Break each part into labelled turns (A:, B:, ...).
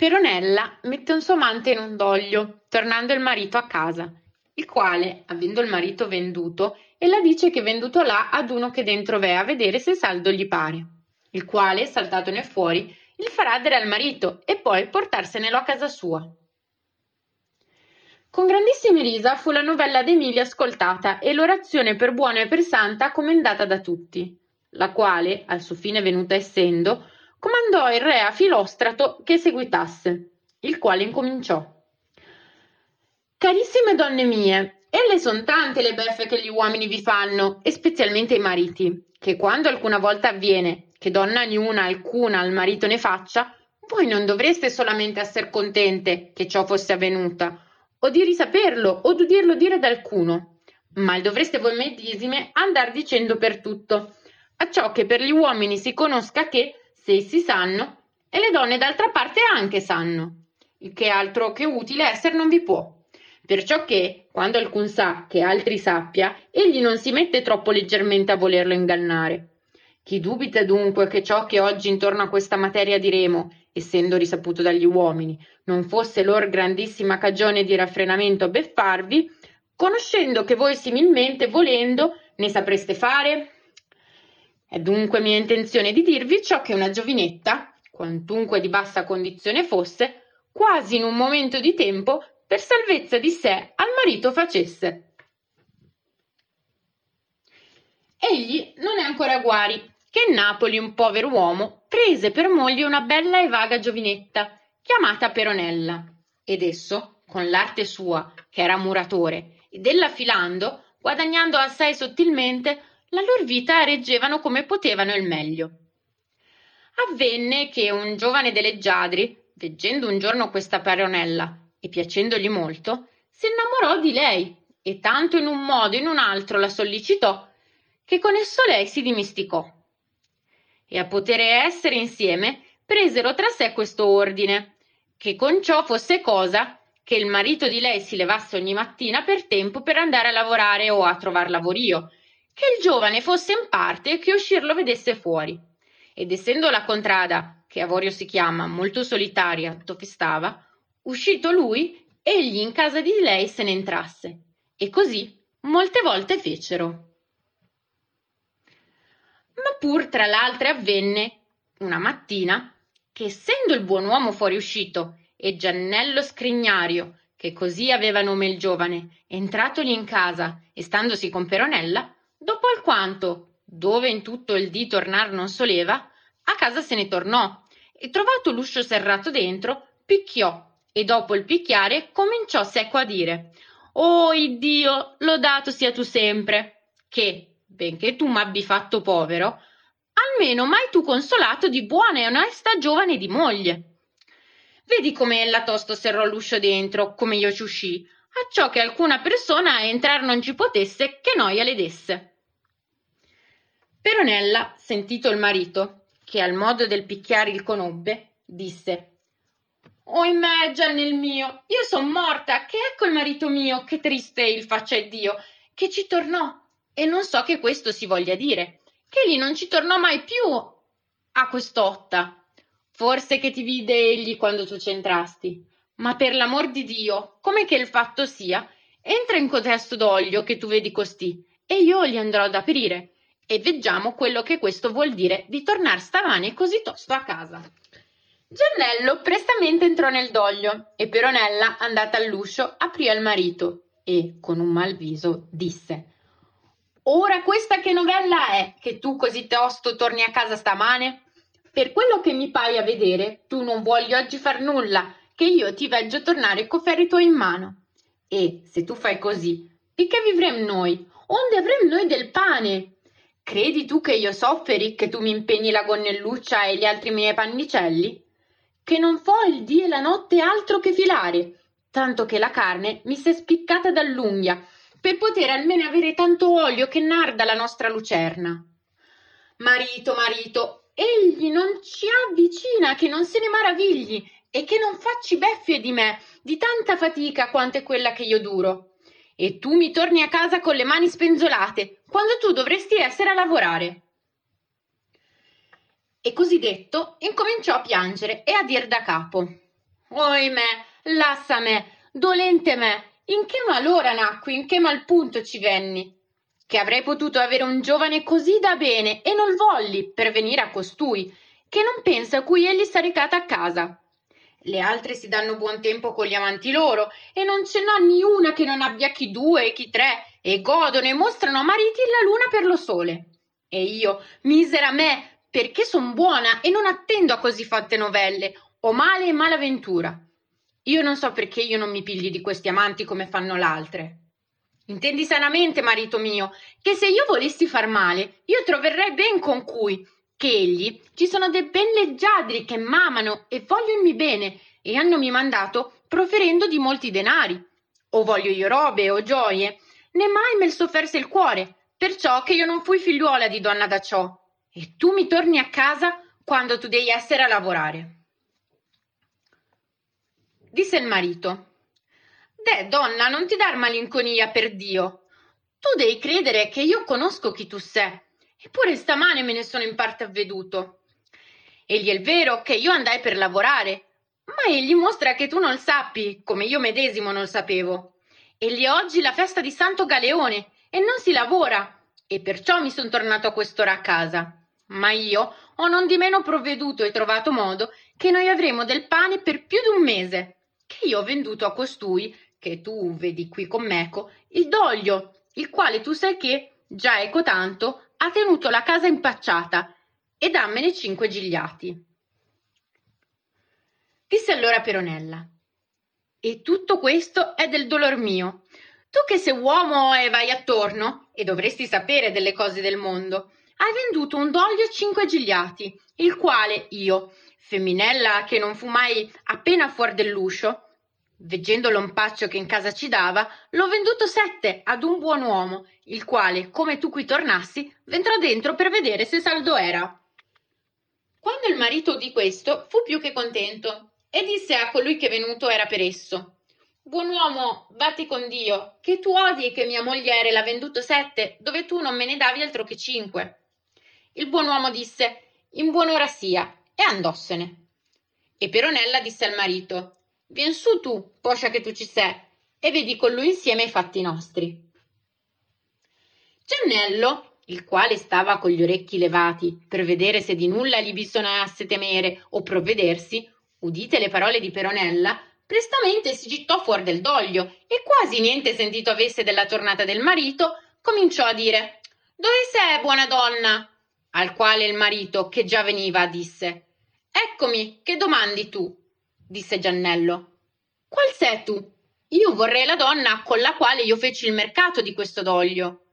A: Peronella mette un suo amante in un doglio, tornando il marito a casa, il quale, avendo il marito venduto, ella dice che venduto là ad uno che dentro v'è a vedere se saldo gli pare, il quale, saltatone fuori, il farà dare al marito e poi portarsene a casa sua. Con grandissime risa fu la novella d'Emilia ascoltata e l'orazione per buona e per santa commendata da tutti, la quale, al suo fine venuta essendo, comandò il re a Filostrato che seguitasse, il quale incominciò. Carissime donne mie, elle son tante le beffe che gli uomini vi fanno, e specialmente i mariti, che quando alcuna volta avviene che donna niuna alcuna al marito ne faccia, voi non dovreste solamente esser contente che ciò fosse avvenuta, o di risaperlo, o d'udirlo dire ad alcuno, ma dovreste voi medesime andar dicendo per tutto, acciò che per gli uomini si conosca che, se essi sanno, e le donne d'altra parte anche sanno, il che altro che utile esser non vi può. Perciò che, quando alcun sa che altri sappia, egli non si mette troppo leggermente a volerlo ingannare. Chi dubita dunque che ciò che oggi intorno a questa materia diremo, essendo risaputo dagli uomini, non fosse lor grandissima cagione di raffrenamento a beffarvi, conoscendo che voi similmente, volendo, ne sapreste fare? È dunque mia intenzione di dirvi ciò che una giovinetta, quantunque di bassa condizione fosse, quasi in un momento di tempo, per salvezza di sé al marito facesse. Egli non è ancora guari, che Napoli un povero uomo prese per moglie una bella e vaga giovinetta, chiamata Peronella, ed esso, con l'arte sua, che era muratore, ed ella filando, guadagnando assai sottilmente, la lor vita reggevano come potevano il meglio. Avvenne che un giovane delle Giadri, veggendo un giorno questa Peronella e piacendogli molto, si innamorò di lei e tanto in un modo e in un altro la sollecitò che con esso lei si dimisticò. E a potere essere insieme presero tra sé questo ordine, che con ciò fosse cosa che il marito di lei si levasse ogni mattina per tempo per andare a lavorare o a trovar lavorio, che il giovane fosse in parte che uscir lo vedesse fuori. Ed essendo la contrada, che Avorio si chiama, molto solitaria, dove stava, uscito lui, egli in casa di lei se ne entrasse. E così molte volte fecero. Ma pur tra l'altre avvenne, una mattina, che essendo il buon uomo fuoriuscito e Giannello Scrignario, che così aveva nome il giovane, entratogli in casa e standosi con Peronella, Dopo alquanto, dove in tutto il dì tornar non soleva, a casa se ne tornò e trovato l'uscio serrato dentro, picchiò e dopo il picchiare cominciò secco a dire Oh Iddio, lodato sia tu sempre, che, benché tu m'abbi fatto povero, almeno m'hai tu consolato di buona e onesta giovane di moglie. Vedi come ella tosto serrò l'uscio dentro, come io ci uscì, acciò che alcuna persona a entrar non ci potesse che noia le desse. Peronella, sentito il marito, che al modo del picchiare il conobbe, disse Oh in me, nel mio, io son morta, che ecco il marito mio, che triste il faccia e Dio, che ci tornò, e non so che questo si voglia dire, che egli non ci tornò mai più a quest'otta. Forse che ti vide egli quando tu c'entrasti. Ma per l'amor di Dio, come che il fatto sia, entra in cotesto d'olio che tu vedi costì, e io gli andrò ad aprire, e veggiamo quello che questo vuol dire di tornar stamane così tosto a casa. Giannello prestamente entrò nel doglio e Peronella, andata all'uscio, aprì al marito e, con un mal viso, disse Ora questa che novella è che tu così tosto torni a casa stamane? Per quello che mi pare a vedere, tu non vuoi oggi far nulla, che io ti veggio tornare co ferri tuoi in mano. E, se tu fai così, di che vivrem noi? Onde avrem noi del pane? Credi tu che io sofferi che tu mi impegni la gonnelluccia e gli altri miei pannicelli? Che non fo il dì e la notte altro che filare, tanto che la carne mi s'è spiccata dall'unghia, per poter almeno avere tanto olio che narda la nostra lucerna. Marito, marito, egli non ci avvicina che non se ne maravigli e che non facci beffie di me, di tanta fatica quanto è quella che io duro e tu mi torni a casa con le mani spenzolate, quando tu dovresti essere a lavorare. E così detto, incominciò a piangere e a dir da capo. Oimè, lassa me, dolente me, in che malora nacqui, in che mal punto ci venni? Che avrei potuto avere un giovane così da bene e non volli per venire a costui, che non pensa a cui egli sta recata a casa. Le altre si danno buon tempo con gli amanti loro e non ce n'ha ni una che non abbia chi due e chi tre e godono e mostrano mariti la luna per lo sole. E io, misera me, perché son buona e non attendo a così fatte novelle, o male e malaventura. Io non so perché io non mi pigli di questi amanti come fanno l'altre. Intendi sanamente, marito mio, che se io volessi far male, io troverrei ben con cui, che egli ci sono dei ben leggiadri che m'amano e vogliono bene e hannomi mandato proferendo di molti denari. O voglio io robe o gioie, né mai me sofferse il cuore, perciò che io non fui figliuola di donna da ciò. E tu mi torni a casa quando tu devi essere a lavorare. Disse il marito. Deh, donna, non ti dar malinconia per Dio. Tu devi credere che io conosco chi tu sei Eppure stamane me ne sono in parte avveduto. Egli è vero che io andai per lavorare, ma egli mostra che tu non sappi, come io medesimo non sapevo. Egli è oggi la festa di Santo Galeone e non si lavora, e perciò mi son tornato a quest'ora a casa. Ma io ho non di meno provveduto e trovato modo che noi avremo del pane per più di un mese, che io ho venduto a costui, che tu vedi qui con meco, il doglio, il quale tu sai che, già eco tanto, ha tenuto la casa impacciata e dammene cinque gigliati. Disse allora Peronella, e tutto questo è del dolor mio. Tu che sei uomo e vai attorno, e dovresti sapere delle cose del mondo, hai venduto un doglio cinque gigliati, il quale io, femminella che non fu mai appena fuori dell'uscio, Veggendo l'ompaccio che in casa ci dava, l'ho venduto sette ad un buon uomo, il quale, come tu qui tornassi, vendrà dentro per vedere se saldo era. Quando il marito udì questo, fu più che contento e disse a colui che venuto era per esso: Buon uomo, batti con Dio, che tu odi che mia mogliere l'ha venduto sette, dove tu non me ne davi altro che cinque. Il buon uomo disse: In buon'ora sia, e andossene. E Peronella disse al marito: Vien su tu, poscia che tu ci sei, e vedi con lui insieme i fatti nostri. Giannello, il quale stava con gli orecchi levati per vedere se di nulla gli bisognasse temere o provvedersi, udite le parole di Peronella, prestamente si gittò fuori del doglio e quasi niente sentito avesse della tornata del marito, cominciò a dire Dove sei, buona donna? Al quale il marito, che già veniva, disse Eccomi, che domandi tu? Disse Giannello. Qual sei tu? Io vorrei la donna con la quale io feci il mercato di questo doglio,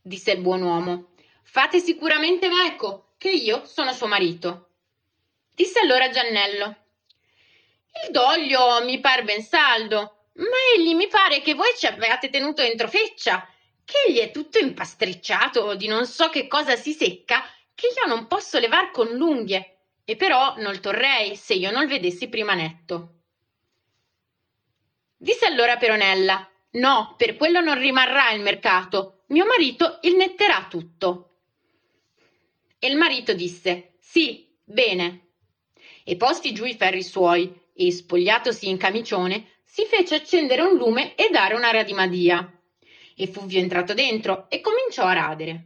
A: disse il buon uomo. Fate sicuramente meco, che io sono suo marito. Disse allora Giannello. Il doglio mi par ben saldo, ma egli mi pare che voi ci abbiate tenuto entro feccia, che egli è tutto impastricciato di non so che cosa si secca, che io non posso levar con l'unghie e però non torrei se io non vedessi prima netto. Disse allora Peronella, no, per quello non rimarrà il mercato, mio marito il netterà tutto. E il marito disse, sì, bene. E posti giù i ferri suoi, e spogliatosi in camicione, si fece accendere un lume e dare una radimadia. E Fulvio entrato dentro e cominciò a radere.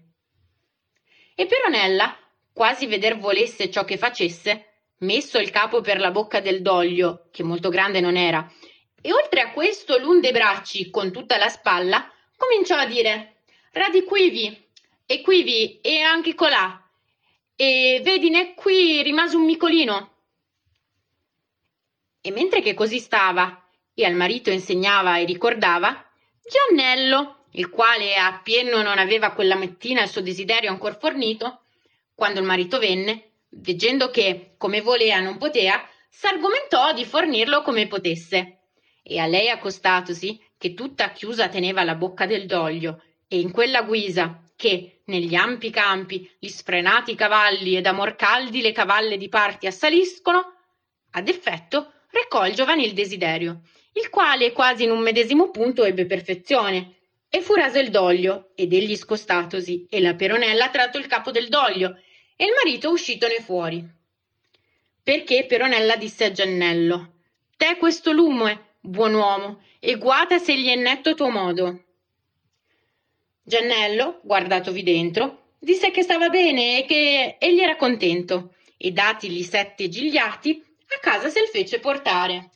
A: E Peronella quasi veder volesse ciò che facesse, messo il capo per la bocca del doglio, che molto grande non era, e oltre a questo l'un dei bracci con tutta la spalla, cominciò a dire Radi quivi, e quivi, e anche colà, e vedine qui rimase un micolino. E mentre che così stava, e al marito insegnava e ricordava, Giannello, il quale a pieno non aveva quella mattina il suo desiderio ancor fornito, quando il marito venne, veggendo che, come volea, non potea, s'argomentò di fornirlo come potesse. E a lei accostatosi, che tutta chiusa teneva la bocca del doglio, e in quella guisa che, negli ampi campi, gli sfrenati cavalli ed amor caldi le cavalle di parti assaliscono, ad effetto recò il giovanil desiderio, il quale quasi in un medesimo punto ebbe perfezione, e fu raso il doglio, ed egli scostatosi, e la peronella tratto il capo del doglio, e il marito uscitone fuori. Perché Peronella disse a Giannello, te questo lume, buon uomo, e guata se gli è netto tuo modo. Giannello, guardatovi dentro, disse che stava bene e che egli era contento, e datigli sette gigliati, a casa se il fece portare.